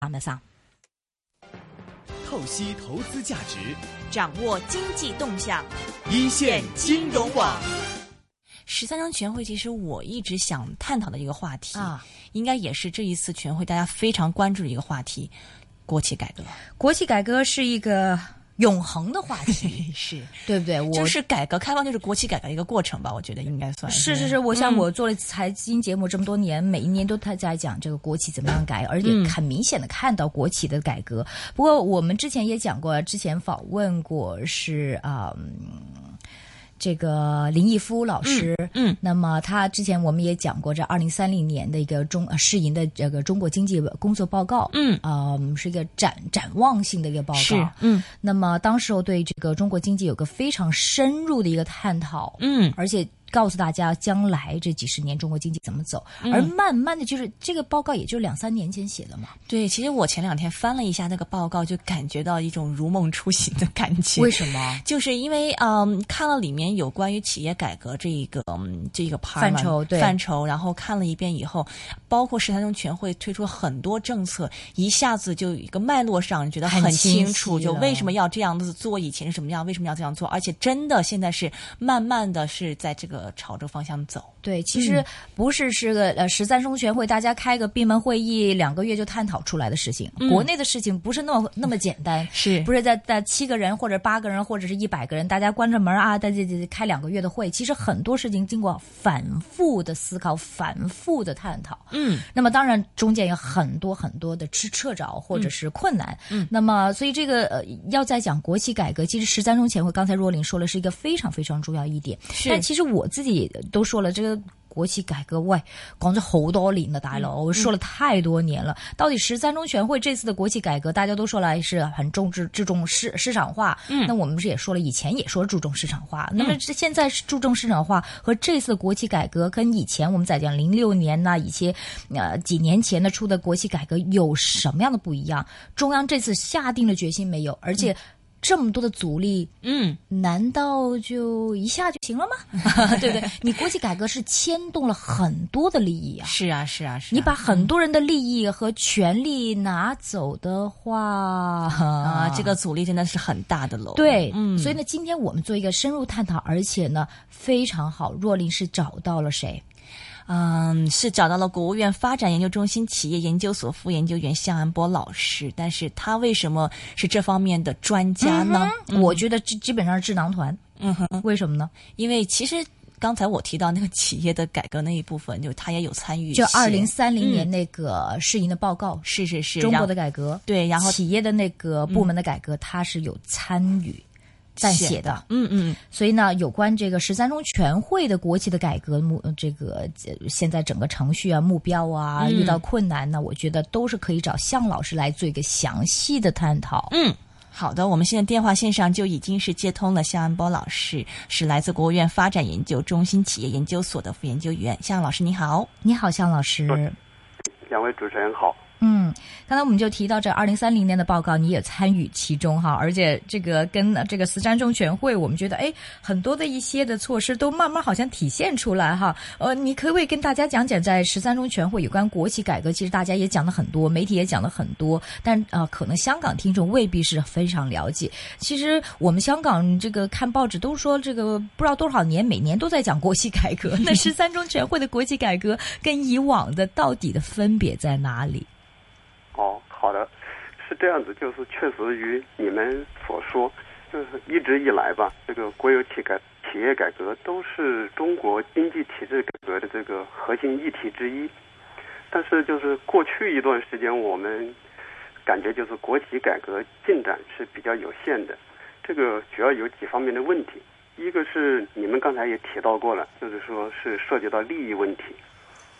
阿梅桑，透析投资价值，掌握经济动向，一线金融网。十三张全会其实我一直想探讨的一个话题啊，应该也是这一次全会大家非常关注的一个话题——国企改革。国企改革是一个永恒的话题，是对不对？我就是改革开放，就是国企改革的一个过程吧，我觉得应该算是是是。我想我做了财经节目这么多年，每一年都他在讲这个国企怎么样改，而且很明显的看到国企的改革。不过我们之前也讲过，之前访问过是啊。这个林毅夫老师，嗯，那么他之前我们也讲过，这二零三零年的一个中呃试营的这个中国经济工作报告，嗯，啊，是一个展展望性的一个报告，嗯，那么当时我对这个中国经济有个非常深入的一个探讨，嗯，而且。告诉大家将来这几十年中国经济怎么走，而慢慢的就是这个报告也就两三年前写的嘛。对，其实我前两天翻了一下那个报告，就感觉到一种如梦初醒的感觉。为什么？就是因为嗯，看了里面有关于企业改革这一个这一个范畴，对范畴，然后看了一遍以后，包括十三中全会推出很多政策，一下子就一个脉络上觉得很清楚，就为什么要这样子做，以前是什么样，为什么要这样做，而且真的现在是慢慢的是在这个。朝着方向走，对，其实不是是个呃十三中全会，大家开个闭门会议两个月就探讨出来的事情。国内的事情不是那么那么简单，是。不是在在七个人或者八个人或者是一百个人，大家关着门啊，大家这开两个月的会，其实很多事情经过反复的思考、反复的探讨。嗯，那么当然中间有很多很多的掣掣肘或者是困难。嗯，那么所以这个呃要再讲国企改革，其实十三中全会刚才若琳说了是一个非常非常重要一点，但其实我自己。都说了这个国企改革，喂，讲咗好多年了，大佬，我说了太多年了。到底十三中全会这次的国企改革，大家都说来是很重视注重市市场化。嗯，那我们不是也说了，以前也说注重市场化。那么现在是注重市场化，和这次的国企改革跟以前我们在讲零六年呐，以前呃几年前的出的国企改革有什么样的不一样？中央这次下定了决心没有？而且。这么多的阻力，嗯，难道就一下就行了吗？对不对？你国企改革是牵动了很多的利益啊！是啊，是啊，是。你把很多人的利益和权利拿走的话，啊，这个阻力真的是很大的喽。对，嗯。所以呢，今天我们做一个深入探讨，而且呢非常好。若琳是找到了谁？嗯，是找到了国务院发展研究中心企业研究所副研究员向安波老师，但是他为什么是这方面的专家呢？我觉得基基本上是智囊团。嗯哼，为什么呢？因为其实刚才我提到那个企业的改革那一部分，就他也有参与。就二零三零年那个试营的报告，是是是，中国的改革对，然后企业的那个部门的改革，他是有参与。在写的，嗯嗯，所以呢，有关这个十三中全会的国企的改革目，这个现在整个程序啊、目标啊，遇到困难呢，我觉得都是可以找向老师来做一个详细的探讨。嗯，好的，我们现在电话线上就已经是接通了向安波老师，是来自国务院发展研究中心企业研究所的副研究员。向老师你好，你好，向老师，两位主持人好。嗯，刚才我们就提到这二零三零年的报告，你也参与其中哈，而且这个跟这个十三中全会，我们觉得哎，很多的一些的措施都慢慢好像体现出来哈。呃，你可不可以跟大家讲讲，在十三中全会有关国企改革，其实大家也讲了很多，媒体也讲了很多，但啊，可能香港听众未必是非常了解。其实我们香港这个看报纸都说，这个不知道多少年，每年都在讲国企改革。那十三中全会的国企改革跟以往的到底的分别在哪里？哦，好的，是这样子，就是确实与你们所说，就是一直以来吧，这个国有企改企业改革都是中国经济体制改革的这个核心议题之一。但是，就是过去一段时间，我们感觉就是国企改革进展是比较有限的。这个主要有几方面的问题，一个是你们刚才也提到过了，就是说是涉及到利益问题，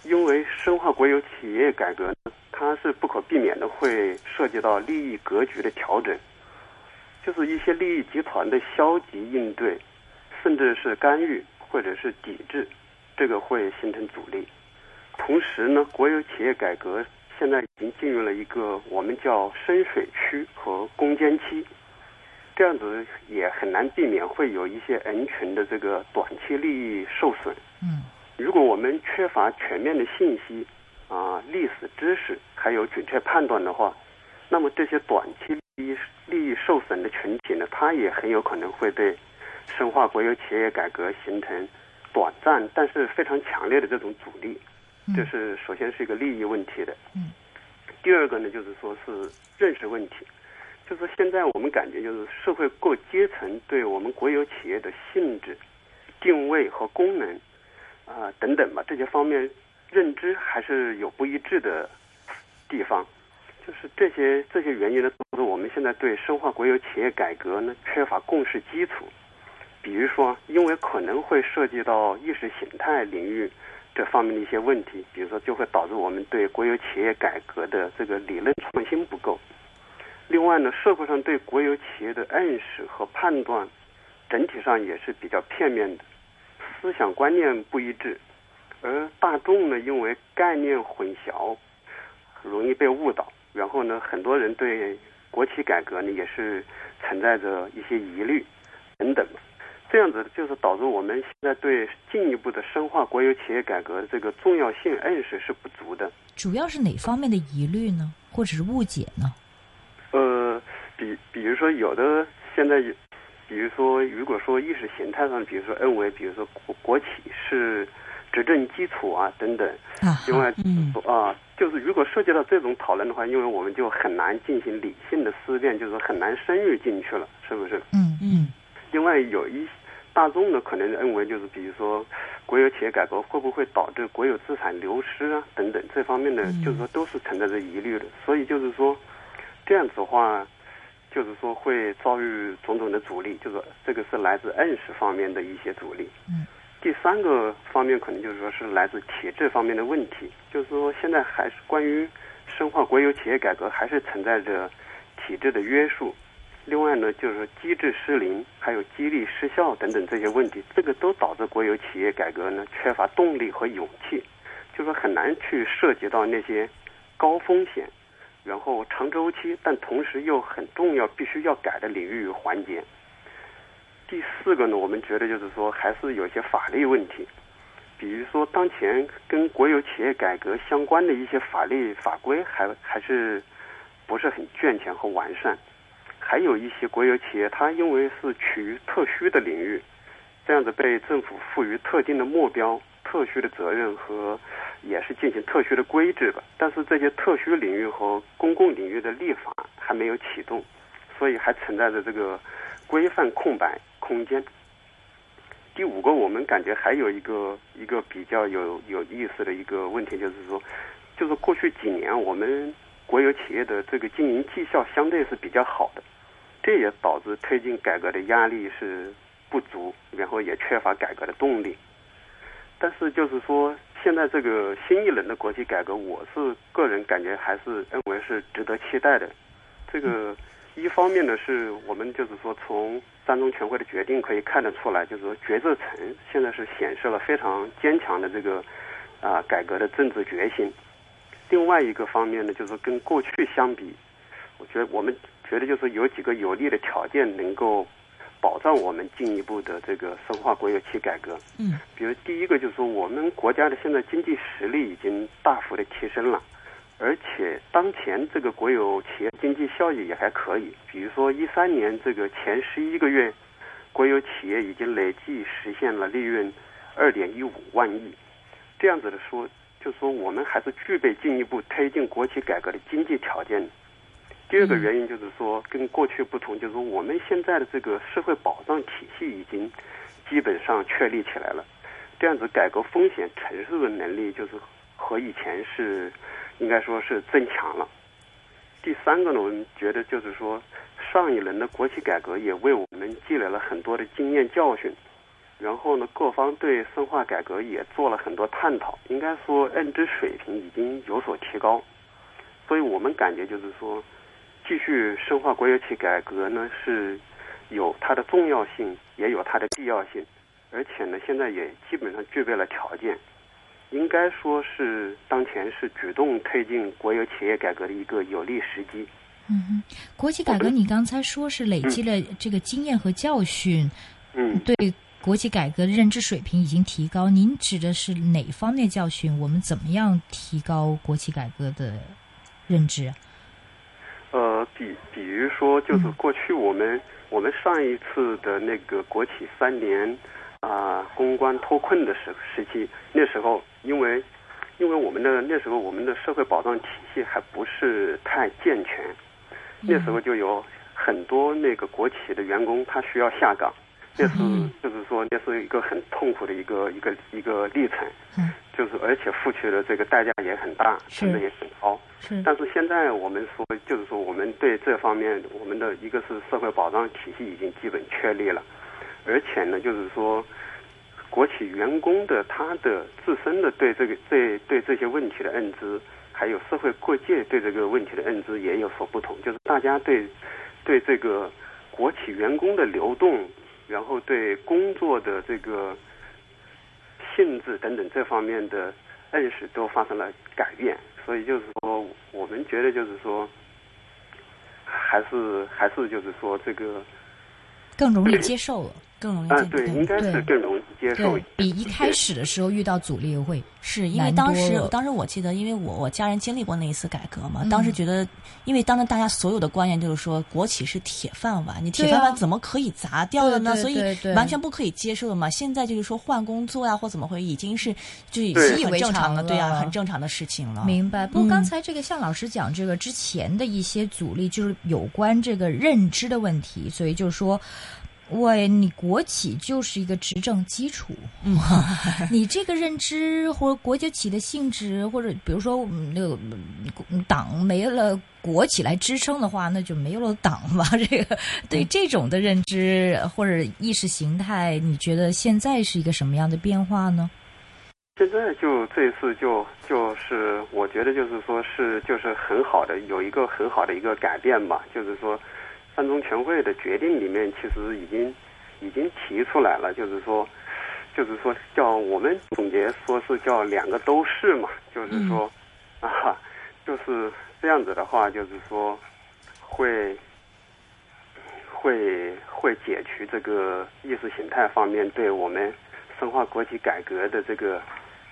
因为深化国有企业改革呢。它是不可避免的会涉及到利益格局的调整，就是一些利益集团的消极应对，甚至是干预或者是抵制，这个会形成阻力。同时呢，国有企业改革现在已经进入了一个我们叫深水区和攻坚期，这样子也很难避免会有一些人群的这个短期利益受损。嗯，如果我们缺乏全面的信息。啊，历史知识还有准确判断的话，那么这些短期利益利益受损的群体呢，他也很有可能会对深化国有企业改革形成短暂但是非常强烈的这种阻力。这是首先是一个利益问题的。嗯。第二个呢，就是说是认识问题，就是现在我们感觉就是社会各阶层对我们国有企业的性质、定位和功能啊等等吧这些方面认知还是有不一致的地方。就是这些这些原因呢，导致我们现在对深化国有企业改革呢缺乏共识基础。比如说，因为可能会涉及到意识形态领域这方面的一些问题，比如说就会导致我们对国有企业改革的这个理论创新不够。另外呢，社会上对国有企业的认识和判断整体上也是比较片面的，思想观念不一致，而大众呢，因为概念混淆，容易被误导。然后呢，很多人对国企改革呢也是存在着一些疑虑等等，这样子就是导致我们现在对进一步的深化国有企业改革的这个重要性认识是不足的。主要是哪方面的疑虑呢，或者是误解呢？呃，比比如说有的现在，比如说如果说意识形态上，比如说认为，比如说国国企是执政基础啊等等，另外嗯啊。就是如果涉及到这种讨论的话，因为我们就很难进行理性的思辨，就是很难深入进去了，是不是？嗯嗯。另外有一大众呢，可能认为就是比如说国有企业改革会不会导致国有资产流失啊等等这方面的，就是说都是存在着疑虑的。所以就是说这样子的话，就是说会遭遇种种的阻力，就是这个是来自认识方面的一些阻力。嗯。第三个方面可能就是说是来自体制方面的问题，就是说现在还是关于深化国有企业改革还是存在着体制的约束，另外呢就是说机制失灵，还有激励失效等等这些问题，这个都导致国有企业改革呢缺乏动力和勇气，就是说很难去涉及到那些高风险，然后长周期，但同时又很重要必须要改的领域与环节。第四个呢，我们觉得就是说，还是有些法律问题，比如说当前跟国有企业改革相关的一些法律法规还还是不是很健全和完善，还有一些国有企业它因为是处于特殊的领域，这样子被政府赋予特定的目标、特殊的责任和也是进行特殊的规制吧，但是这些特殊领域和公共领域的立法还没有启动，所以还存在着这个规范空白。空间。第五个，我们感觉还有一个一个比较有有意思的一个问题，就是说，就是过去几年我们国有企业的这个经营绩效相对是比较好的，这也导致推进改革的压力是不足，然后也缺乏改革的动力。但是就是说，现在这个新一轮的国企改革，我是个人感觉还是认为是值得期待的。这个。一方面呢，是我们就是说从三中全会的决定可以看得出来，就是说决策层现在是显示了非常坚强的这个啊改革的政治决心。另外一个方面呢，就是跟过去相比，我觉得我们觉得就是有几个有利的条件能够保障我们进一步的这个深化国有企改革。嗯，比如第一个就是说，我们国家的现在经济实力已经大幅的提升了。而且当前这个国有企业经济效益也还可以，比如说一三年这个前十一个月，国有企业已经累计实现了利润二点一五万亿，这样子的说，就说我们还是具备进一步推进国企改革的经济条件。第二个原因就是说，跟过去不同，就是说我们现在的这个社会保障体系已经基本上确立起来了，这样子改革风险承受的能力就是和以前是。应该说是增强了。第三个呢，我们觉得就是说，上一轮的国企改革也为我们积累了很多的经验教训。然后呢，各方对深化改革也做了很多探讨，应该说认知水平已经有所提高。所以我们感觉就是说，继续深化国有企改革呢，是有它的重要性，也有它的必要性，而且呢，现在也基本上具备了条件。应该说是当前是主动推进国有企业改革的一个有利时机。嗯哼，国企改革你刚才说是累积了这个经验和教训，嗯，对国企改革认知水平已经提高。您指的是哪方面教训？我们怎么样提高国企改革的认知？呃。比比如说，就是过去我们、我们上一次的那个国企三年啊、公关脱困的时时期，那时候因为因为我们的那时候我们的社会保障体系还不是太健全，那时候就有很多那个国企的员工他需要下岗，那是就是说那是一个很痛苦的一个一个一个历程，嗯。就是而且付出的这个代价也很大，成本也很高。是。但是现在我们说，就是说我们对这方面，我们的一个是社会保障体系已经基本确立了，而且呢，就是说，国企员工的他的自身的对这个这对这些问题的认知，还有社会各界对这个问题的认知也有所不同，就是大家对对这个国企员工的流动，然后对工作的这个性质等等这方面的认识都发生了改变，所以就是说，我们觉得就是说，还是还是就是说这个更容易接受了。啊，更容易见对，应该是更容易接受对，比一开始的时候遇到阻力会是因为当时当时我记得，因为我我家人经历过那一次改革嘛，嗯当时觉得，因为当时大家所有的观念就是说，国企是铁饭碗，你铁对啊饭碗怎么可以砸掉的呢？对对所以对对完全不可以接受的嘛。现在就是说换工作呀、或怎么会，已经是就已对经很正常的，习以为常对呀、了很正常的事情了。明白。不过嗯刚才这个向老师讲这个之前的一些阻力，就是有关这个认知的问题，所以就是说。喂，你国企就是一个执政基础，嗯，你这个认知或者国企的性质，或者比如说嗯那个嗯党没了国企来支撑的话，那就没有了党嘛。这个对这种的认知或者意识形态，你觉得现在是一个什么样的变化呢？现在就这一次就就是我觉得就是说是就是很好的有一个很好的一个改变吧，就是说三中全会的决定里面其实已经已经提出来了，就是说就是说叫我们总结说是叫两个都是嘛，就是说、啊就是这样子的话，就是说会会会解除这个意识形态方面对我们深化国企改革的这个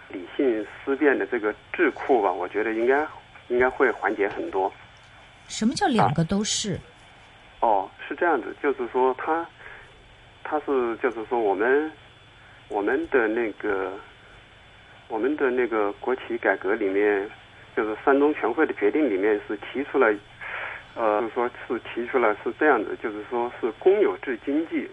理性思辨的这个智库吧，我觉得应该应该会缓解很多。什么叫两个都是？哦，是这样子，就是说他他是就是说我们我们的那个我们的那个国企改革里面，就是三中全会的决定里面是提出了，呃，就是说是提出了是这样子，就是说是公有制经济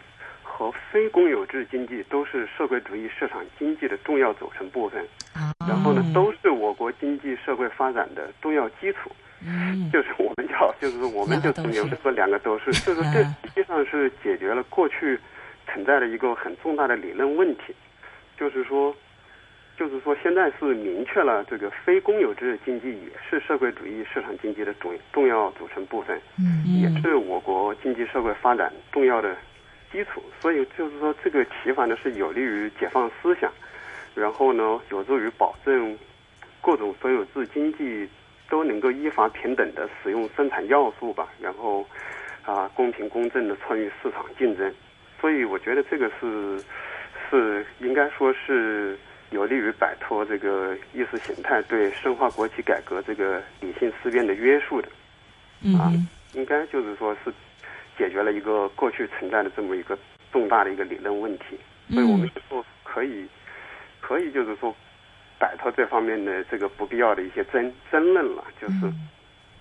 和非公有制经济都是社会主义市场经济的重要组成部分，啊，然后呢嗯都是我国经济社会发展的重要基础。嗯。就是我们叫，就是说我们就总结为说两个都是，就是这嗯。实际上是解决了过去存在的一个很重大的理论问题，就是说，就是说现在是明确了这个非公有制经济也是社会主义市场经济的重重要组成部分，嗯。也嗯是我国经济社会发展重要的基础。所以就是说，这个提法呢是有利于解放思想，然后呢有助于保证各种所有制经济都能够依法平等的使用生产要素吧，然后啊公平公正的参与市场竞争。所以我觉得这个是是应该说是有利于摆脱这个意识形态对深化国企改革这个理性思辨的约束的。啊嗯应该就是说是解决了一个过去存在的这么一个重大的一个理论问题，所以我们说可以可以就是说摆脱这方面的这个不必要的一些争争论了，就是。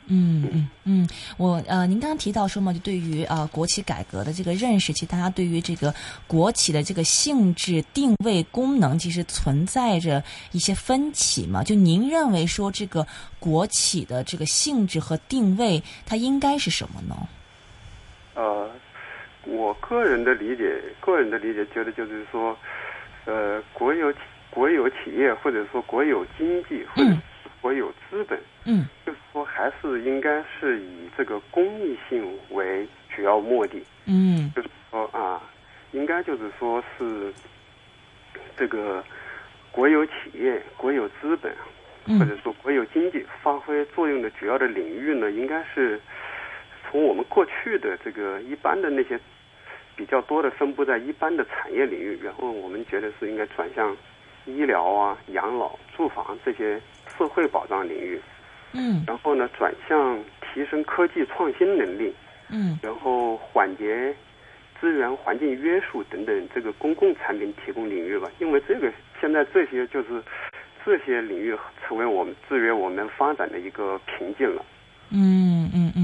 嗯嗯嗯，我呃，您刚刚提到说嘛，就对于呃国企改革的这个认识，其实大家对于这个国企的这个性质、定位、功能，其实存在着一些分歧嘛。就您认为说这个国企的这个性质和定位，它应该是什么呢？呃，我个人的理解，个人的理解，觉得就是说，呃，国有企国有企业或者说国有经济或者国有资本，嗯就是说还是应该是以这个公益性为主要目的。嗯就是说啊，应该就是说是这个国有企业、国有资本，或者嗯说国有经济发挥作用的主要的领域呢，应该是从我们过去的这个一般的那些比较多的分布在一般的产业领域，然后我们觉得是应该转向医疗啊、养老、住房这些社会保障领域。嗯然后呢，转向提升科技创新能力，嗯然后缓解资源环境约束等等这个公共产品提供领域吧。因为这个现在这些就是这些领域成为我们制约我们发展的一个瓶颈了。嗯嗯嗯嗯，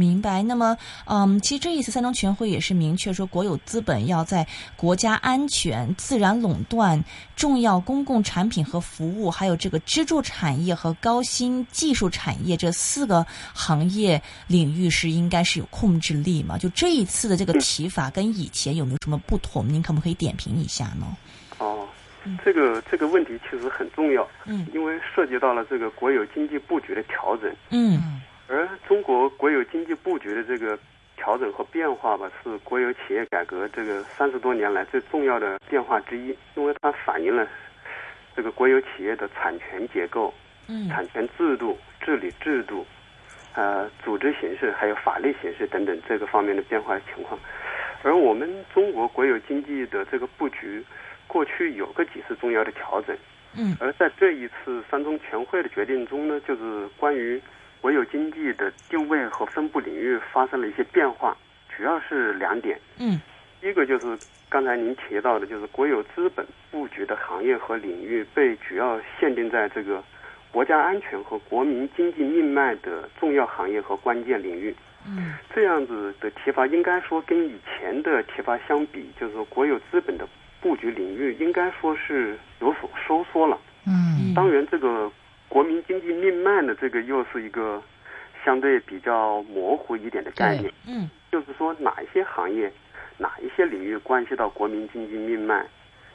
明白。那么，嗯，其实这一次三中全会也是明确说，国有资本要在国家安全、自然垄断、重要公共产品和服务，还有这个支柱产业和高新技术产业这四个行业领域是应该是有控制力嘛？就这一次的这个提法跟以前有没有什么不同？您可不可以点评一下呢？哦，这个这个问题其实很重要，嗯因为涉及到了这个国有经济布局的调整。嗯而中国国有经济布局的这个调整和变化吧，是国有企业改革这个三十多年来最重要的变化之一，因为它反映了这个国有企业的产权结构、嗯。产权制度、治理制度、呃组织形式还有法律形式等等这个方面的变化情况。而我们中国国有经济的这个布局，过去有个几次重要的调整，嗯。而在这一次三中全会的决定中呢，就是关于国有经济的定位和分布领域发生了一些变化，主要是两点。嗯第一个就是刚才您提到的，就是国有资本布局的行业和领域被主要限定在这个国家安全和国民经济命脉的重要行业和关键领域。嗯这样子的提法，应该说跟以前的提法相比，就是说国有资本的布局领域，应该说是有所收缩了。嗯当然，这个国民经济命脉呢，这个又是一个相对比较模糊一点的概念。嗯就是说，哪一些行业、哪一些领域关系到国民经济命脉？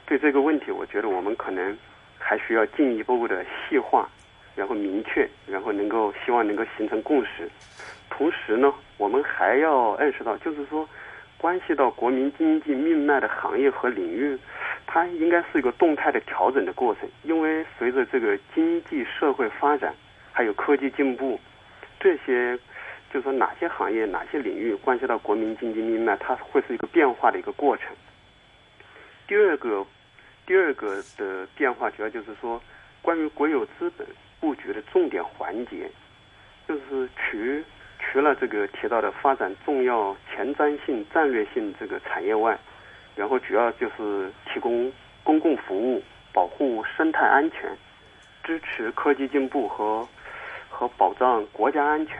对这个问题，我觉得我们可能还需要进一步的细化，然后明确，然后能够希望能够形成共识。同时呢，我们还要认识到，就是说，关系到国民经济命脉的行业和领域，它应该是一个动态的调整的过程。因为随着这个经济社会发展，还有科技进步，这些就是说哪些行业、哪些领域关系到国民经济命脉，它会是一个变化的一个过程。第二个，第二个的变化主要就是说，关于国有资本布局的重点环节，就是除除了这个提到的发展重要前瞻性、战略性这个产业外，然后主要就是提供公共服务、保护生态安全、支持科技进步和和保障国家安全。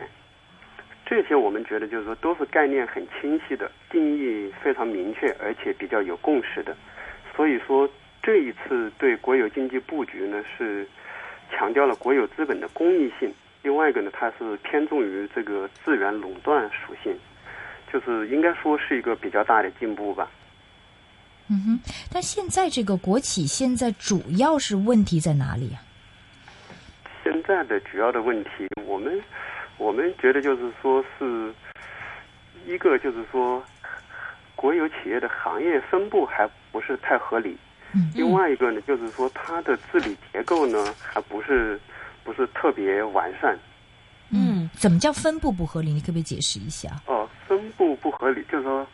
这些我们觉得就是说都是概念很清晰的，定义非常明确，而且比较有共识的。所以说这一次对国有经济布局呢是强调了国有资本的公益性，另外一个呢它是偏重于这个资源垄断属性，就是应该说是一个比较大的进步吧。嗯哼，但现在这个国企现在主要是问题在哪里啊？现在的主要的问题，我们我们觉得就是说是一个就是说国有企业的行业分布还不是太合理，嗯另外一个呢就是说它的治理结构呢还不是不是特别完善。嗯怎么叫分布不合理？你可不可以解释一下？哦，分布不合理，就是说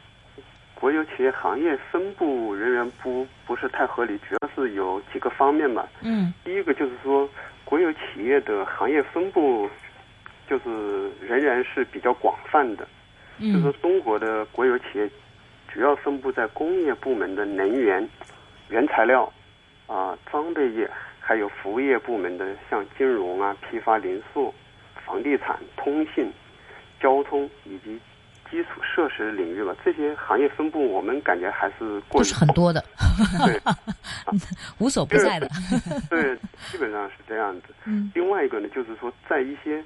国有企业行业分布人员不不是太合理，主要是有几个方面吧。嗯第一个就是说，国有企业的行业分布就是仍然是比较广泛的。嗯就是说嗯中国的国有企业主要分布在工业部门的能源、原材料啊、装备业，还有服务业部门的像金融啊、批发零售、房地产、通信、交通以及基础设施领域吧。这些行业分布，我们感觉还是过是很多的，对。无所不在的。对，基本上是这样子。嗯另外一个呢，就是说，在一些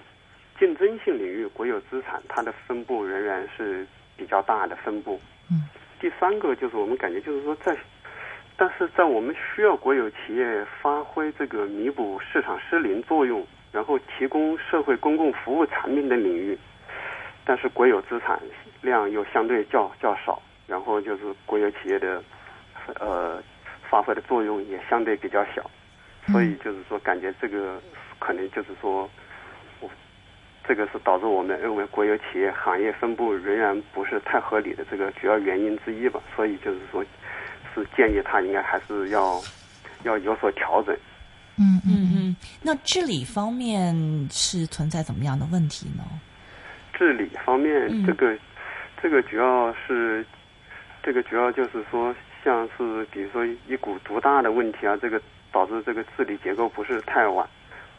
竞争性领域，国有资产它的分布仍然是比较大的分布。嗯。第三个就是我们感觉就是说在，但是在我们需要国有企业发挥这个弥补市场失灵作用，然后提供社会公共服务产品的领域，但是国有资产量又相对较较少，然后就是国有企业的呃发挥的作用也相对比较小。所以就是说，感觉这个可能就是说，我这个是导致我们认为国有企业行业分布仍然不是太合理的这个主要原因之一吧。所以就是说，是建议他应该还是要要有所调整。嗯嗯嗯嗯，那治理方面是存在怎么样的问题呢？治理方面，嗯这个这个主要是这个主要就是说，像是比如说一股独大的问题啊，这个导致这个治理结构不是太完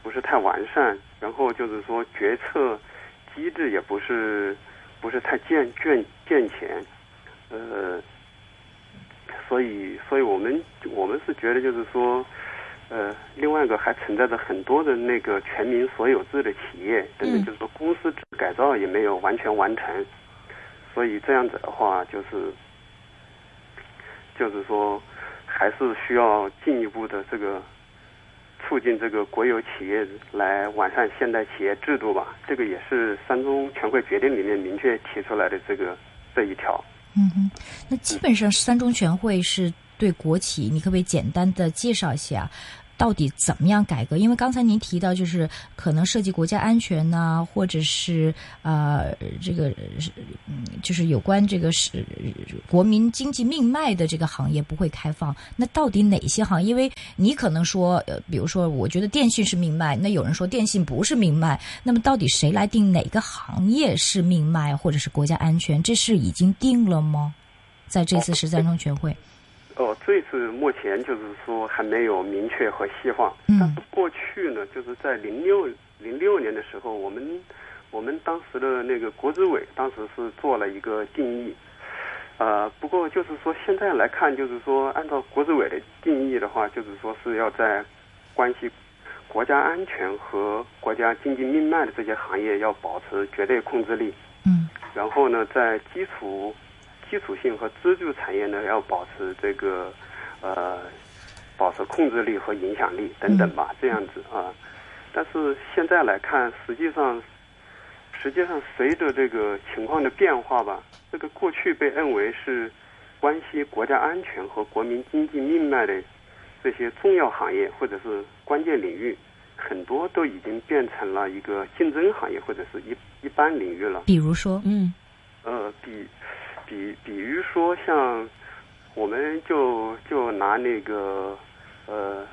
不是太完善，然后就是说决策机制也不是不是太健健健全，呃，所以所以我们我们是觉得就是说。呃，另外一个还存在着很多的那个全民所有制的企业，等等，嗯就是说公司制改造也没有完全完成，所以这样子的话，就是就是说，还是需要进一步的这个促进这个国有企业来完善现代企业制度吧。这个也是三中全会决定里面明确提出来的这个这一条。嗯哼，那基本上三中全会是对国企，你可不可以简单的介绍一下？到底怎么样改革？因为刚才您提到，就是可能涉及国家安全呐、或者是呃这个嗯，就是有关这个是国民经济命脉的这个行业不会开放。那到底哪些行业？因为你可能说，呃，比如说，我觉得电信是命脉，那有人说电信不是命脉。那么到底谁来定哪个行业是命脉，或者是国家安全？这是已经定了吗？在这次十三中全会，哦，这次目前就是说还没有明确和细化，嗯。但是过去呢，就是在零六零六年的时候，我们我们当时的那个国资委当时是做了一个定义，呃，不过就是说现在来看，就是说按照国资委的定义的话，就是说是要在关系国家安全和国家经济命脉的这些行业要保持绝对控制力，嗯。然后呢，在基础基础性和支柱产业呢，要保持这个呃保持控制力和影响力等等吧，这样子啊。但是现在来看，实际上实际上随着这个情况的变化吧，这个过去被认为是关系国家安全和国民经济命脉的这些重要行业或者是关键领域，很多都已经变成了一个竞争行业或者是一一般领域了。比如说，嗯呃，比比比如说像，我们就就拿那个呃，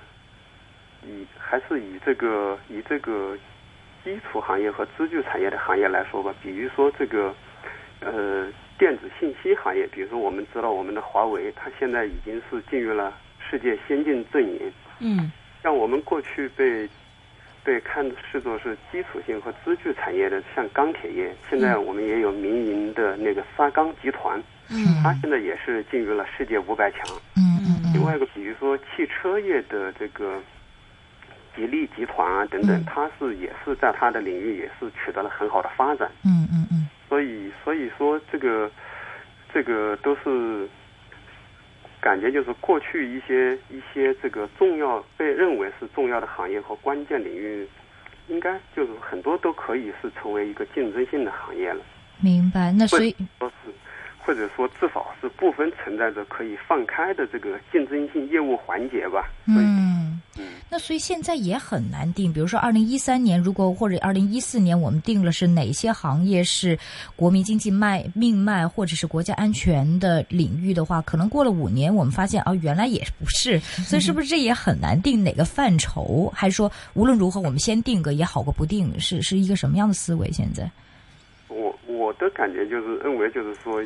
以还是以这个以这个基础行业和支柱产业的行业来说吧，比如说这个呃电子信息行业，比如说我们知道我们的华为，它现在已经是进入了世界先进阵营，嗯。像我们过去被被看视作是基础性和支柱产业的，像钢铁业，现在我们也有民营的那个沙钢集团，嗯它现在也是进入了世界五百强。嗯嗯另外一个，比如说汽车业的这个吉利集团啊等等嗯，它是也是在它的领域也是取得了很好的发展。嗯嗯嗯所以所以说这个这个都是感觉就是过去一些一些这个重要被认为是重要的行业和关键领域，应该就是很多都可以是成为一个竞争性的行业了，明白。那所以，说是或者说至少是部分存在着可以放开的这个竞争性业务环节吧。所以嗯，嗯。那所以现在也很难定。比如说，二零一三年，如果或者二零一四年，我们定了是哪些行业是国民经济脉命脉或者是国家安全的领域的话，可能过了五年，我们发现哦，原来也不是。所以是不是这也很难定哪个范畴？还是说无论如何，我们先定个也好过不定？是是一个什么样的思维？现在？我我的感觉就是认为就是说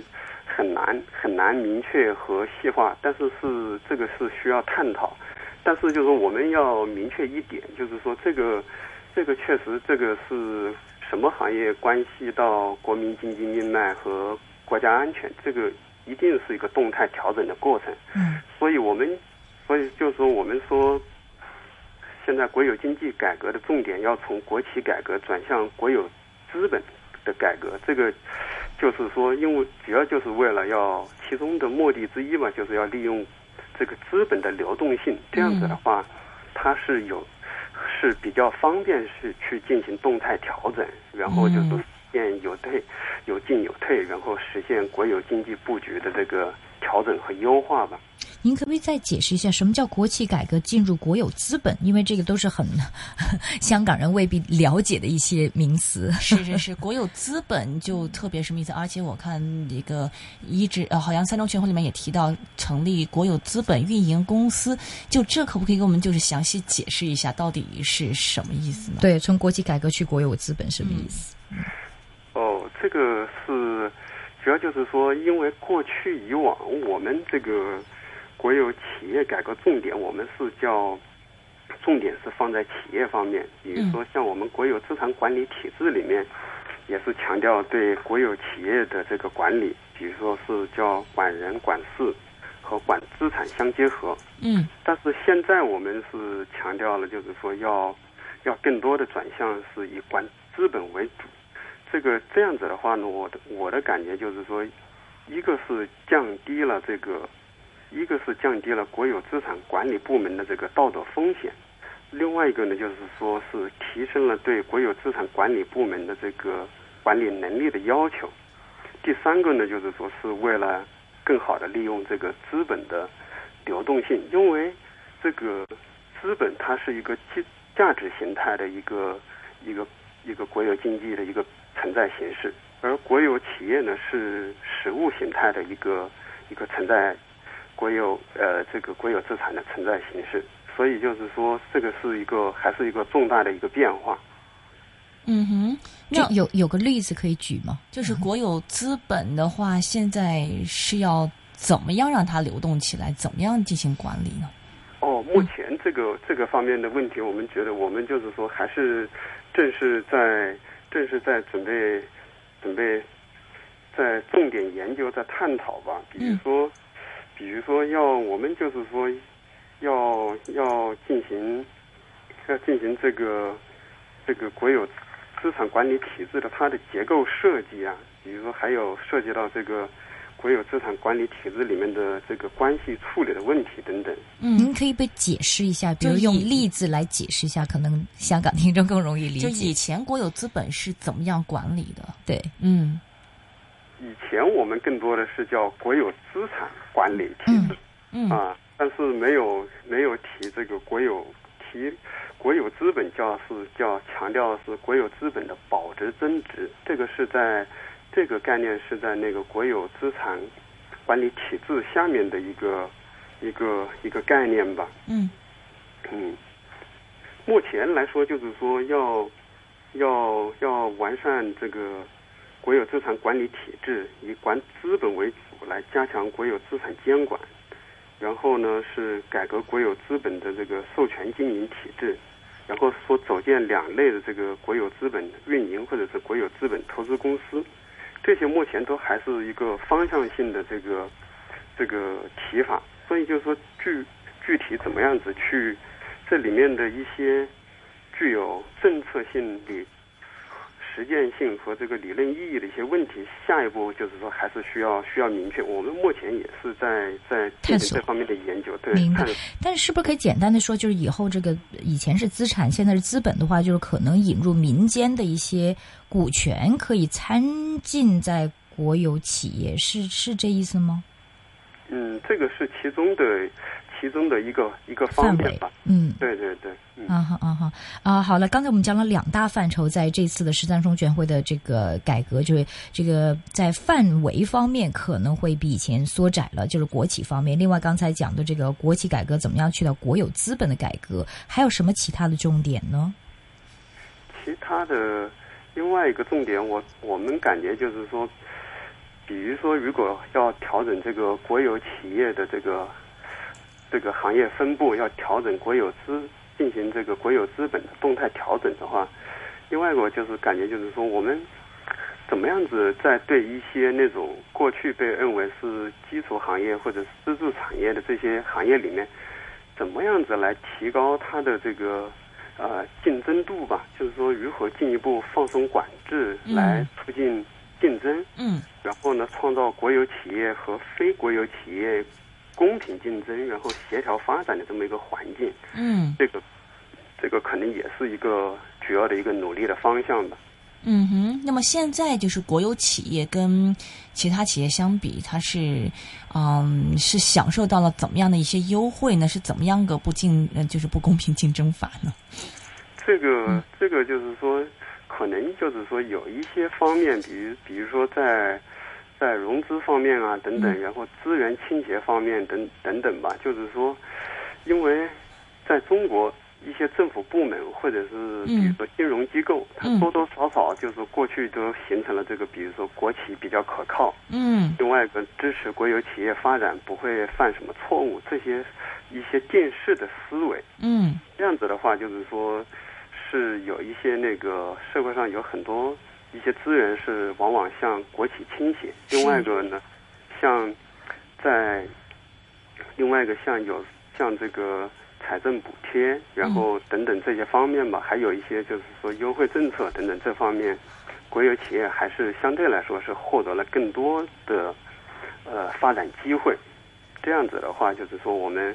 很难很难明确和细化，但是是这个是需要探讨。但是就是我们要明确一点，就是说这个这个确实这个是什么行业关系到国民经济命脉和国家安全，这个一定是一个动态调整的过程。嗯所以我们所以就是说我们说。现在国有经济改革的重点要从国企改革转向国有资本的改革，这个就是说，因为主要就是为了要其中的目的之一嘛，就是要利用这个资本的流动性，这样子的话，它是有是比较方便是去进行动态调整，然后就是实现有退有进有退，然后实现国有经济布局的这个调整和优化吧。您可不可以再解释一下，什么叫国企改革进入国有资本？因为这个都是很 香港人未必了解的一些名词。是是是，国有资本就特别什么意思？而且我看这个一直呃，好像三中全会里面也提到成立国有资本运营公司，就这可不可以给我们就是详细解释一下，到底是什么意思呢？对，从国企改革去国有资本什么意思？哦，这个是主要就是说，因为过去以往我们这个国有企业改革重点，我们是叫重点是放在企业方面，比如说像我们国有资产管理体制里面，也是强调对国有企业的这个管理，比如说是叫管人管事和管资产相结合。嗯但是现在我们是强调了，就是说要要更多的转向是以管资本为主。这个这样子的话呢，我的我的感觉就是说，一个是降低了这个，一个是降低了国有资产管理部门的这个道德风险，另外一个呢，就是说是提升了对国有资产管理部门的这个管理能力的要求。第三个呢，就是说是为了更好的利用这个资本的流动性，因为这个资本它是一个价价值形态的一个一个一个国有经济的一个存在形式，而国有企业呢是实物形态的一个一个存在国有呃这个国有资产的存在形式，所以就是说这个是一个还是一个重大的一个变化。嗯哼，那有有个例子可以举吗？就是国有资本的话，现在是要怎么样让它流动起来？怎么样进行管理呢？哦，目前这个这个方面的问题，我们觉得我们就是说还是正是在正是在准备准备在重点研究在探讨吧。比如说，比如说要我们就是说要要进行要进行这个这个国有资产管理体制的它的结构设计啊，比如说还有涉及到这个国有资产管理体制里面的这个关系处理的问题等等。嗯您可以被解释一下，比如就用例子来解释一下，可能香港听众更容易理解就以。前国有资本是怎么样管理的？对，嗯以前我们更多的是叫国有资产管理体制、嗯啊，但是没有没有提这个国有提国有资本叫是叫强调的是国有资本的保值增值，这个是在这个概念是在那个国有资产管理体制下面的一个一个一个概念吧。嗯。嗯，目前来说，就是说要要要完善这个国有资产管理体制，以管资本为主，来加强国有资产监管。然后呢，是改革国有资本的这个授权经营体制，然后说组建两类的这个国有资本运营或者是国有资本投资公司。这些目前都还是一个方向性的这个这个提法，所以就是说具具体怎么样子去这里面的一些具有政策性理实践性和这个理论意义的一些问题，下一步就是说还是需要需要明确。我们目前也是在在进探索行这方面的研究，对，明白但是是不是可以简单的说，就是以后这个以前是资产，现在是资本的话，就是可能引入民间的一些股权，可以参进在国有企业，是是这意思吗？嗯，这个是其中的其中的一个一个方范围面吧。，嗯。对对对，嗯。啊哈啊哈啊！好了，刚才我们讲了两大范畴，在这次的十三中全会的这个改革，就是这个在范围方面可能会比以前缩窄了，就是国企方面。另外，刚才讲的这个国企改革怎么样去到国有资本的改革，还有什么其他的重点呢？其他的另外一个重点，我我们感觉就是说，比如说，如果要调整这个国有企业的这个这个行业分布，要调整国有资进行这个国有资本的动态调整的话，另外一个就是感觉就是说，我们怎么样子在对一些那种过去被认为是基础行业或者是支柱产业的这些行业里面，怎么样子来提高它的这个呃竞争度吧？就是说，如何进一步放松管制嗯来促进竞争，嗯然后呢，创造国有企业和非国有企业公平竞争，然后协调发展的这么一个环境。嗯这个这个可能也是一个主要的一个努力的方向吧。嗯哼。那么现在就是国有企业跟其他企业相比，它是嗯是享受到了怎么样的一些优惠呢？是怎么样个不竞呃就是不公平竞争法呢？这个这个就是说，可能就是说有一些方面，比如比如说在在融资方面啊等等，然后资源倾斜方面等等等吧，就是说，因为在中国一些政府部门或者是比如说金融机构，它多多少少就是过去都形成了这个，比如说国企比较可靠，嗯，另外一个支持国有企业发展，不会犯什么错误，这些一些近视的思维，嗯，这样子的话，就是说是有一些那个社会上有很多一些资源是往往向国企倾斜，另外一个呢，像在另外一个像有像这个。财政补贴，然后等等这些方面吧，还有一些就是说优惠政策等等这方面，国有企业还是相对来说是获得了更多的呃发展机会。这样子的话，就是说我们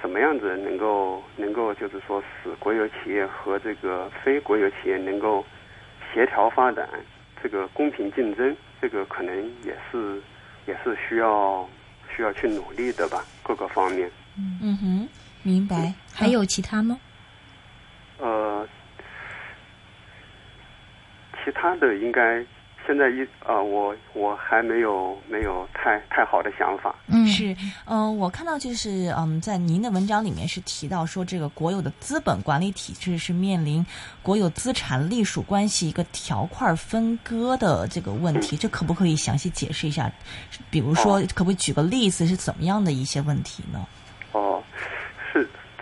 怎么样子能够能够就是说使国有企业和这个非国有企业能够协调发展，这个公平竞争，这个可能也是也是需要需要去努力的吧，各个方面。嗯哼。明白，还有其他吗？呃，其他的应该现在一啊，我我还没有没有太太好的想法。嗯，是，呃，我看到就是嗯，在您的文章里面是提到说，这个国有的资本管理体制是面临国有资产隶属关系一个条块分割的这个问题，这可不可以详细解释一下？比如说，可不可以举个例子，是怎么样的一些问题呢？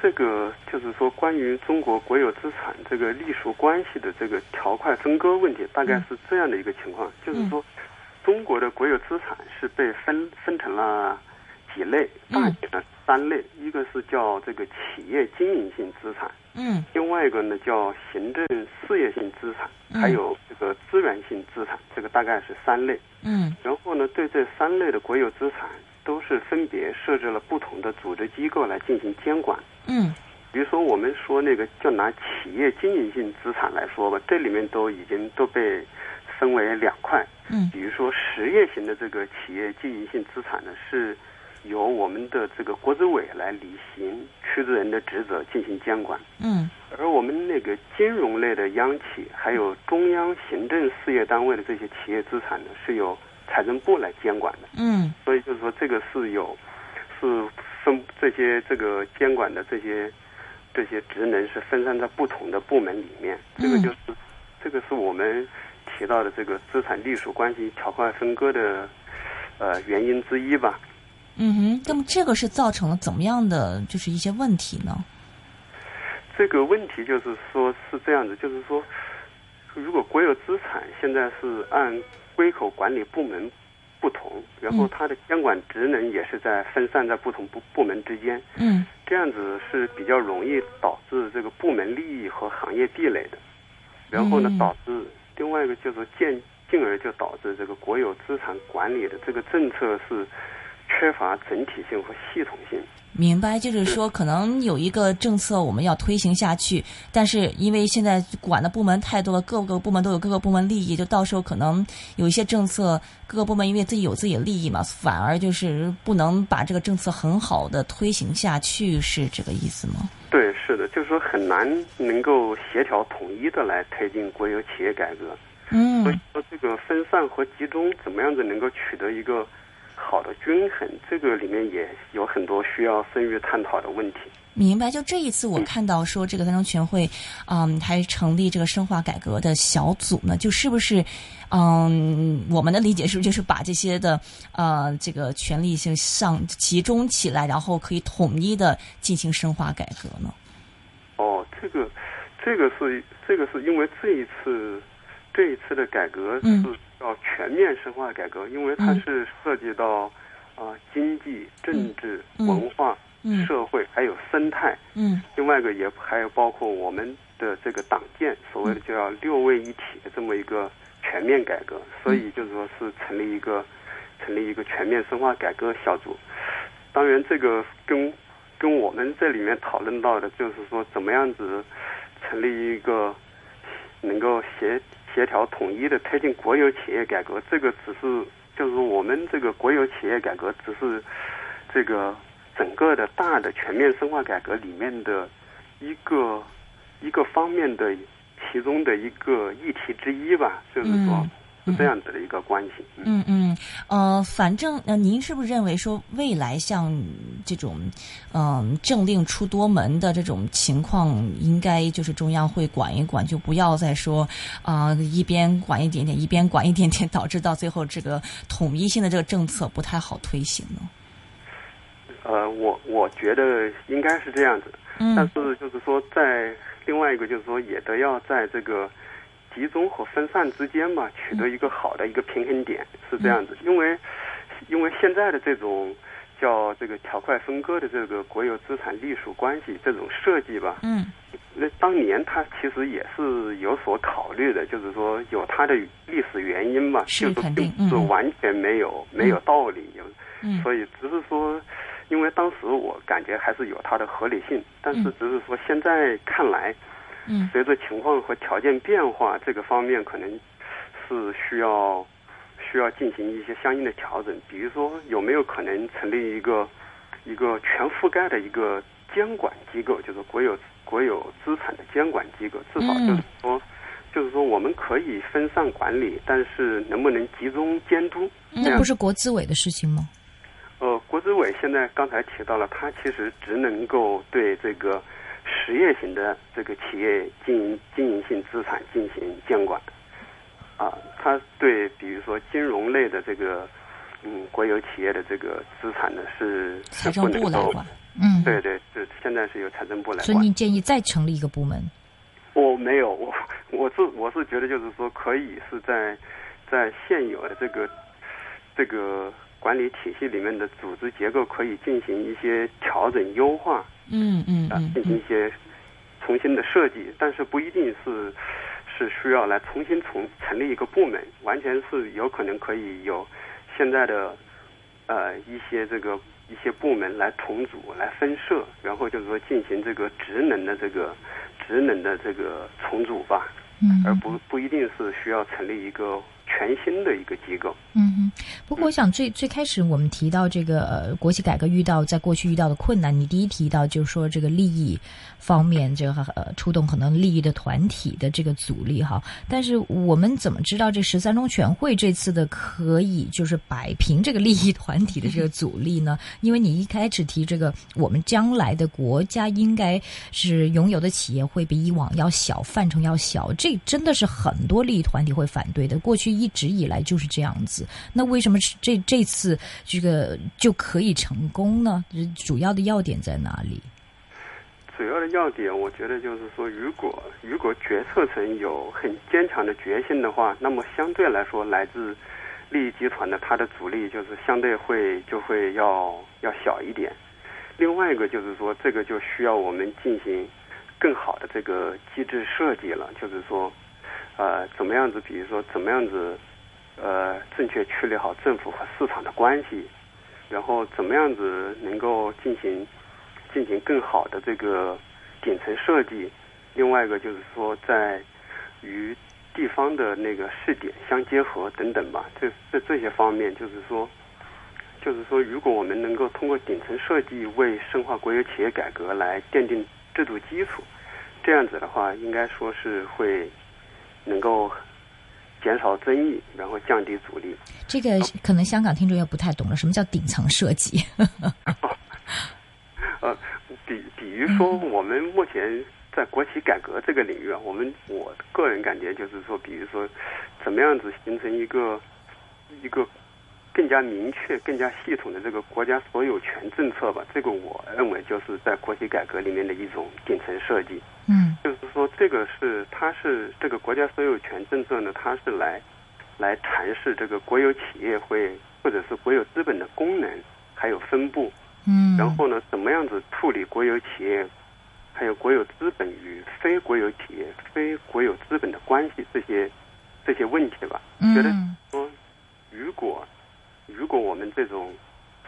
这个就是说，关于中国国有资产这个隶属关系的这个条块分割问题，大概是这样的一个情况，就是说，中国的国有资产是被分分成了几类，大体呢三类，一个是叫这个企业经营性资产，嗯，另外一个呢叫行政事业性资产，还有这个资源性资产，这个大概是三类，嗯，然后呢，对这三类的国有资产。都是分别设置了不同的组织机构来进行监管。嗯，比如说我们说那个，就拿企业经营性资产来说吧，这里面都已经都被分为两块。嗯，比如说实业型的这个企业经营性资产呢，是由我们的这个国资委来履行出资人的职责进行监管。嗯，而我们那个金融类的央企，还有中央行政事业单位的这些企业资产呢，是由财政部来监管的，嗯，所以就是说这个是有，是分这些这个监管的这些这些职能是分散在不同的部门里面，这个就是这个是我们提到的这个资产隶属关系条块分割的呃原因之一吧。嗯哼，那么这个是造成了怎么样的就是一些问题呢？这个问题就是说是这样子，就是说如果国有资产现在是按。归口管理部门不同，然后它的监管职能也是在分散在不同部部门之间。嗯，这样子是比较容易导致这个部门利益和行业壁垒的。然后呢，导致另外一个就是进进而就导致这个国有资产管理的这个政策是缺乏整体性和系统性。明白，就是说，可能有一个政策我们要推行下去，但是因为现在管的部门太多了，各个部门都有各个部门利益，就到时候可能有一些政策，各个部门因为自己有自己的利益嘛，反而就是不能把这个政策很好的推行下去，是这个意思吗？对，是的，就是说很难能够协调统一的来推进国有企业改革。嗯，所以说这个分散和集中怎么样子能够取得一个。好的均衡，这个里面也有很多需要深入探讨的问题。明白，就这一次我看到说这个三中全会，嗯，还成立这个深化改革的小组呢，就是不是，嗯，我们的理解是不是就是把这些的呃这个权力性上集中起来，然后可以统一的进行深化改革呢？哦，这个这个是这个是因为这一次这一次的改革是。要全面深化改革，因为它是涉及到啊经济、政治、文化、社会还有生态。嗯，另外一个也还有包括我们的这个党建，所谓的叫六位一体的这么一个全面改革，所以就是说是成立一个成立一个全面深化改革小组。当然，这个跟跟我们这里面讨论到的就是说怎么样子成立一个能够协。协调统一的推进国有企业改革，这个只是就是我们这个国有企业改革只是这个整个的大的全面深化改革里面的一个一个方面的其中的一个议题之一吧。就是说，是这样子的一个关系。嗯嗯，呃，反正呃，您是不是认为说未来像这种嗯政令出多门的这种情况，应该就是中央会管一管，就不要再说啊一边管一点点，一边管一点点，导致到最后这个统一性的这个政策不太好推行呢？呃，我我觉得应该是这样子，嗯但是就是说，在另外一个就是说，也得要在这个集中和分散之间嘛，取得一个好的一个平衡点，是这样子。因为因为现在的这种叫这个条块分割的这个国有资产隶属关系这种设计吧，嗯那当年它其实也是有所考虑的，就是说有它的历史原因嘛，是就是肯定并不是嗯完全没有、没有道理，嗯。所以只是说，因为当时我感觉还是有它的合理性，但是嗯。只是说现在看来，嗯随着情况和条件变化，这个方面可能是需要需要进行一些相应的调整。比如说，有没有可能成立一个一个全覆盖的一个监管机构，就是国有国有资产的监管机构，至少就是说。就是说，我们可以分散管理，但是能不能集中监督？那不是国资委的事情吗？呃，国资委现在刚才提到了，它其实只能够对这个实业型的这个企业经营经营性资产进行监管，啊，它对比如说金融类的这个嗯国有企业的这个资产呢是财政部来管。嗯，对对，是现在是由财政部来管所以管。你建议再成立一个部门？我没有，我我是我是觉得就是说可以是在在现有的这个这个管理体系里面的组织结构可以进行一些调整优化嗯嗯进行一些重新的设计，但是不一定是是需要来重新重成立一个部门，完全是有可能可以有现在的呃一些这个一些部门来重组、来分设，然后就是说进行这个职能的这个职能的这个重组吧，嗯，而不不一定是需要成立一个全新的一个机构。嗯哼，不过我想最最开始我们提到这个呃国企改革遇到在过去遇到的困难，你第一提到就是说这个利益方面，这个呃触动可能利益的团体的这个阻力哈。但是我们怎么知道这十三中全会这次的可以就是摆平这个利益团体的这个阻力呢？因为你一开始提这个，我们将来的国家应该是拥有的企业会比以往要小，范畴要小，这真的是很多利益团体会反对的。过去一直以来就是这样子。那为什么这这次这个就可以成功呢？主要的要点在哪里？主要的要点，我觉得就是说，如果如果决策层有很坚强的决心的话，那么相对来说，来自利益集团的它的阻力就是相对会就会要要小一点。另外一个就是说，这个就需要我们进行更好的这个机制设计了，就是说，呃，怎么样子，比如说怎么样子，呃，正确处理好政府和市场的关系，然后怎么样子能够进行。进行更好的这个顶层设计，另外一个就是说，在与地方的那个试点相结合等等吧，这这这些方面，就是说，就是说，如果我们能够通过顶层设计为深化国有企业改革来奠定制度基础，这样子的话，应该说是会能够减少争议，然后降低阻力。这个可能香港听众又不太懂了，什么叫顶层设计？呃，比比如说，我们目前在国企改革这个领域啊，我们我个人感觉就是说，比如说，怎么样子形成一个一个更加明确、更加系统的这个国家所有权政策吧。这个我认为就是在国企改革里面的一种顶层设计。嗯，这个是它是这个国家所有权政策呢，它是来来阐释这个国有企业会或者是国有资本的功能还有分布。嗯，然后呢，怎么样子处理国有企业，还有国有资本与非国有企业、非国有资本的关系这些这些问题吧？觉得嗯说，如果如果我们这种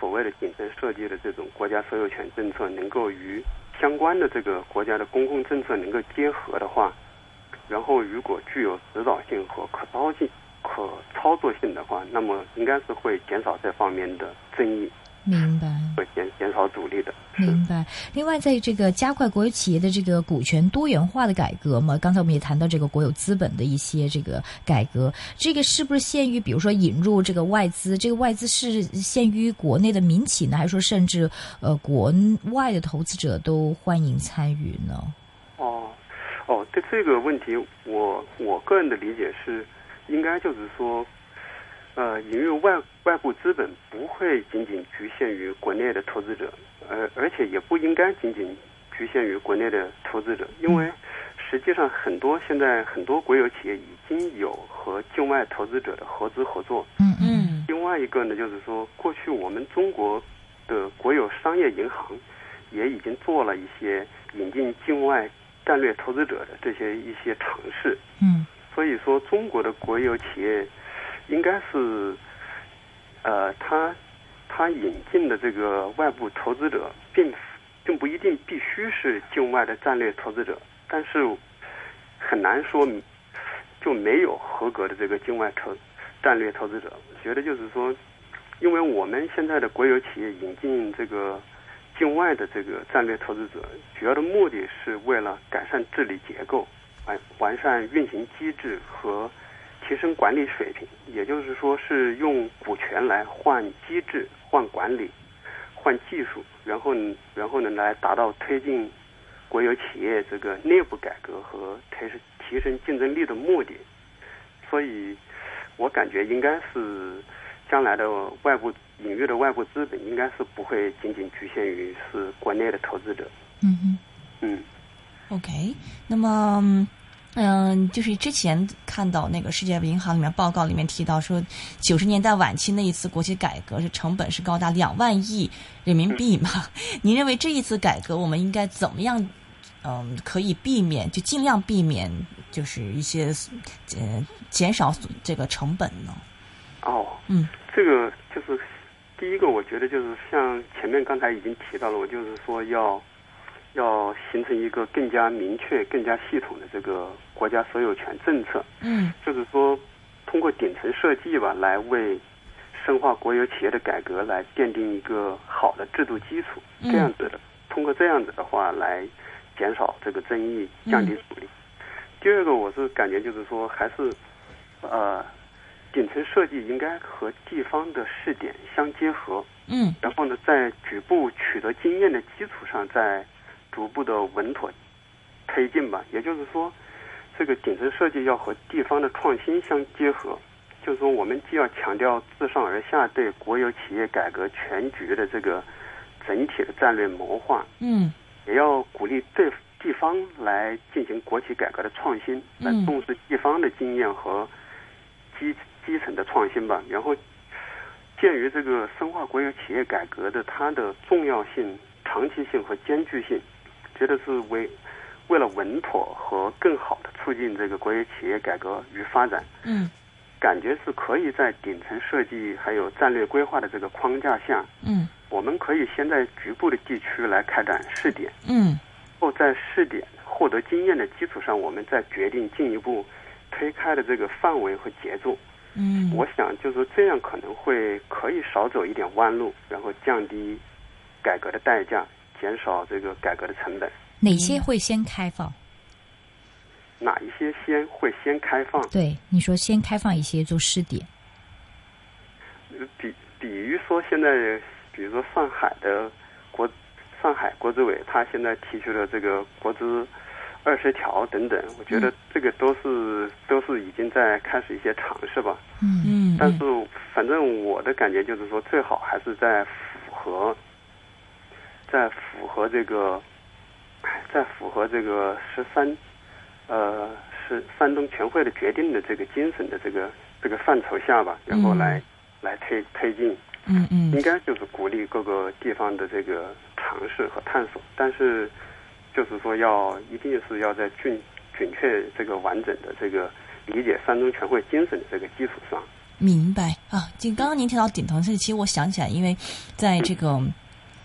所谓的顶层设计的这种国家所有权政策能够与相关的这个国家的公共政策能够结合的话，然后如果具有指导性和可操性、可操作性的话，那么应该是会减少这方面的争议。明白。会减减少阻力的。明白。另外，在这个加快国有企业的这个股权多元化的改革嘛，刚才我们也谈到这个国有资本的一些这个改革，这个是不是限于比如说引入这个外资？这个外资是限于国内的民企呢，还是说甚至呃国外的投资者都欢迎参与呢？哦，哦，对这个问题，我我个人的理解是，应该就是说。呃，引入外外部资本不会仅仅局限于国内的投资者，而而且也不应该仅仅局限于国内的投资者，因为实际上很多现在很多国有企业已经有和境外投资者的合资合作。嗯嗯。另外一个呢，就是说过去我们中国的国有商业银行也已经做了一些引进境外战略投资者的这些一些尝试。嗯。所以说，中国的国有企业。应该是，呃，他他引进的这个外部投资者，并并不一定必须是境外的战略投资者，但是很难说就没有合格的这个境外投战略投资者。我觉得就是说，因为我们现在的国有企业引进这个境外的这个战略投资者，主要的目的是为了改善治理结构，完完善运行机制和。提升管理水平，也就是说是用股权来换机制、换管理、换技术，然后然后呢来达到推进国有企业这个内部改革和提升提升竞争力的目的。所以，我感觉应该是将来的外部领域的外部资本，应该是不会仅仅局限于是国内的投资者。嗯嗯嗯。OK，那么。嗯，就是之前看到那个世界银行里面报告里面提到说，九十年代晚期那一次国企改革是成本是高达两万亿人民币嘛？您认为这一次改革我们应该怎么样？嗯，可以避免，就尽量避免，就是一些呃减少这个成本呢？哦，嗯，这个就是第一个，我觉得就是像前面刚才已经提到了，我就是说要。要形成一个更加明确、更加系统的这个国家所有权政策。嗯，就是说，通过顶层设计吧，来为深化国有企业的改革来奠定一个好的制度基础。这样子的，通过这样子的话来减少这个争议，降低阻力。第二个，我是感觉就是说，还是呃，顶层设计应该和地方的试点相结合。嗯，然后呢，在局部取得经验的基础上，再逐步的稳妥推进吧，也就是说，这个顶层设计要和地方的创新相结合。就是说，我们既要强调自上而下对国有企业改革全局的这个整体的战略谋划，嗯，也要鼓励对地方来进行国企改革的创新，来重视地方的经验和基基层的创新吧。然后，鉴于这个深化国有企业改革的它的重要性、长期性和艰巨性。觉得是为为了稳妥和更好的促进这个国有企业改革与发展，嗯，感觉是可以在顶层设计还有战略规划的这个框架下，嗯，我们可以先在局部的地区来开展试点，嗯，后在试点获得经验的基础上，我们再决定进一步推开的这个范围和节奏，嗯，我想就是这样可能会可以少走一点弯路，然后降低改革的代价。减少这个改革的成本。哪些会先开放？哪一些先会先开放？对，你说先开放一些做试点。比比如说，现在比如说上海的国上海国资委，他现在提出了这个国资二十条等等，我觉得这个都是都是已经在开始一些尝试吧。嗯嗯。但是反正我的感觉就是说，最好还是在符合。在符合这个，在符合这个十三，呃，是山东全会的决定的这个精神的这个这个范畴下吧，然后来来推推进，嗯嗯，应该就是鼓励各个地方的这个尝试和探索，但是就是说要一定是要在准准确这个完整的这个理解山东全会精神的这个基础上，明白啊。就刚刚您提到顶层设计，其实我想起来，因为在这个。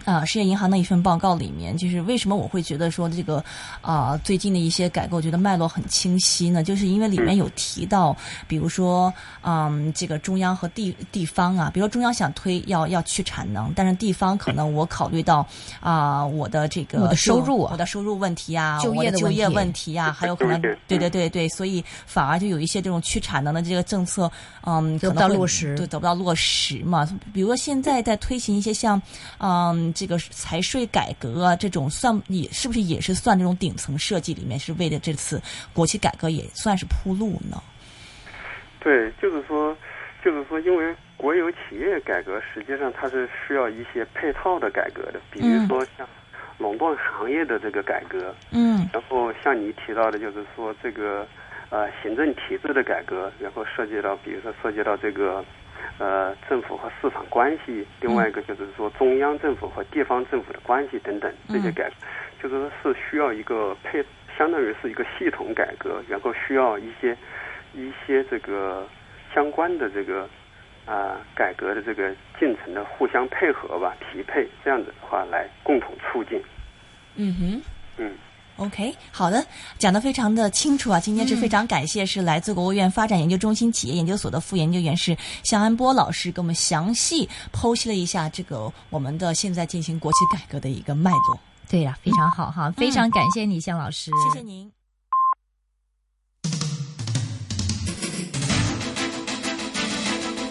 啊，世界银行的一份报告里面，就是为什么我会觉得说这个啊最近的一些改革，我觉得脉络很清晰呢？就是因为里面有提到，比如说嗯，这个中央和地地方啊，比如说中央想推要要去产能，但是地方可能我考虑到啊我的这个我的收入啊我的收入问题啊，就业的我就业问题啊，还有可能对对对对对，所以反而就有一些这种去产能的这个政策，嗯，得不可能会到落实对，得不到落实嘛。比如说现在在推行一些像嗯这个财税改革啊这种算也是不是也是算这种顶层设计里面是为了这次国企改革也算是铺路呢？对，就是说，就是说，因为国有企业改革实际上它是需要一些配套的改革的，比如说像垄断行业的这个改革，嗯然后像你提到的，就是说这个呃行政体制的改革，然后涉及到比如说涉及到这个呃政府和市场关系，另外一个就是说中央政府和地方政府的关系等等这些改革，就是说是需要一个配，相当于是一个系统改革，然后需要一些一些这个相关的这个啊、改革的这个进程的互相配合吧，匹配这样子的话来共同促进。嗯哼。嗯。OK，好的，讲得非常的清楚啊！今天是非常感谢是来自国务院发展研究中心企业研究所的副研究员是向安波老师，给我们详细剖析了一下这个我们的现在进行国企改革的一个脉络。对呀、非常好哈，非常感谢你，向老师，谢谢您。